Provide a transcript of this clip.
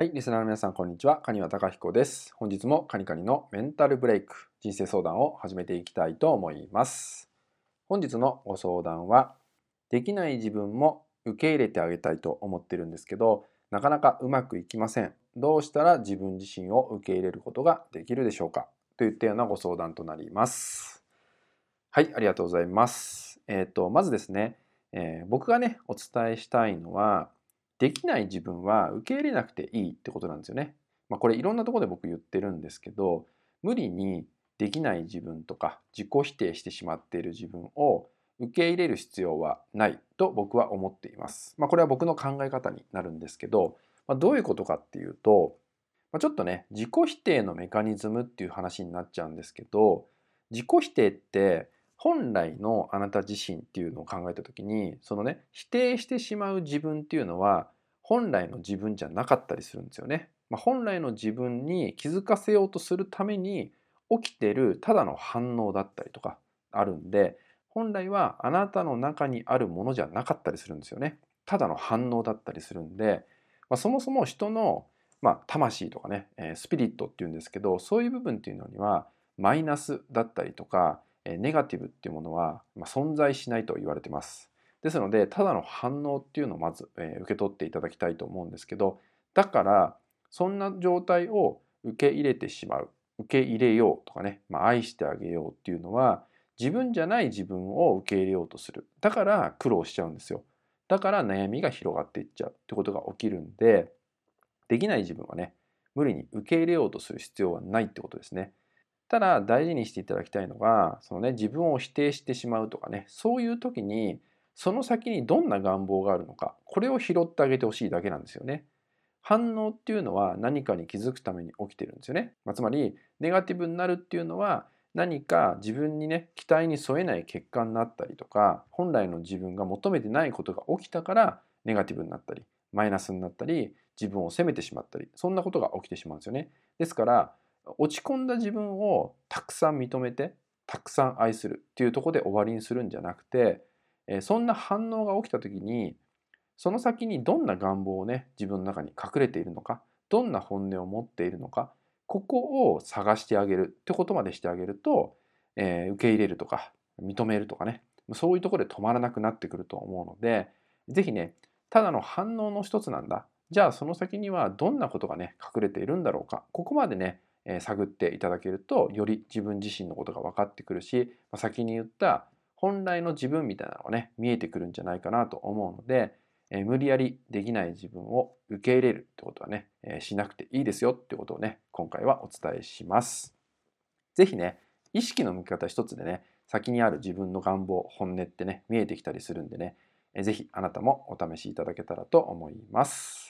はい、リスナーの皆さん、こんにちは。カニワタカヒコです。本日もカニカニのメンタルブレイク、人生相談を始めていきたいと思います。本日のご相談は、できない自分も受け入れてあげたいと思ってるんですけど、なかなかうまくいきません。どうしたら自分自身を受け入れることができるでしょうか？といったようなご相談となります。はい、ありがとうございます。えっ、と、まずですね、えー僕がね、お伝えしたいのは、できない自分は受け入れなくていいってことなんですよね。まあ、これいろんなところで僕言ってるんですけど無理にできない自分とか自己否定してしまっている自分を受け入れる必要はないと僕は思っています。まあ、これは僕の考え方になるんですけど、まあ、どういうことかっていうと、まあ、ちょっとね自己否定のメカニズムっていう話になっちゃうんですけど自己否定って本来のあなた自身っていうのを考えた時にそのね否定してしまう自分っていうのは本来の自分じゃなかったりするんですよね。まあ、本来の自分に気づかせようとするために起きてるただの反応だったりとかあるんで本来はあなたの中にあるものじゃなかったりするんですよね。ただの反応だったりするんで、まあ、そもそも人の、まあ、魂とかね、えースピリットっていうんですけどそういう部分っていうのにはマイナスだったりとかネガティブっていうものは、存在しないと言われてます。ですのでただの反応っていうのをまず、受け取っていただきたいと思うんですけどだからそんな状態を受け入れてしまう受け入れようとかね、まあ、愛してあげようっていうのは自分じゃない自分を受け入れようとする。だから苦労しちゃうんですよ。だから悩みが広がっていっちゃうってことが起きるんでできない自分はね無理に受け入れようとする必要はないってことですね。ただ大事にしていただきたいのがそのね自分を否定してしまうとかねそういう時にその先にどんな願望があるのかこれを拾ってあげてほしいだけなんですよね。反応っていうのは何かに気づくために起きてるんですよね。まあ、つまりネガティブになるっていうのは何か自分にね期待に添えない結果になったりとか本来の自分が求めてないことが起きたからネガティブになったりマイナスになったり自分を責めてしまったりそんなことが起きてしまうんですよね。ですから落ち込んだ自分をたくさん認めてたくさん愛するっていうとこで終わりにするんじゃなくてえそんな反応が起きた時にその先にどんな願望をね自分の中に隠れているのかどんな本音を持っているのかここを探してあげるってことまでしてあげると、えー受け入れるとか認めるとかねそういうとこで止まらなくなってくると思うので是非ねただの反応の一つなんだ。じゃあその先にはどんなことがね隠れているんだろうか。ここまでね、探っていただけるとより自分自身のことが分かってくるし、ま先に言った本来の自分みたいなのがね見えてくるんじゃないかなと思うので、え無理やりできない自分を受け入れるってことはね、えしなくていいですよってことをね今回はお伝えします。是非ね意識の向き方一つでね先にある自分の願望本音ってね見えてきたりするんでねえーぜひあなたもお試しいただけたらと思います。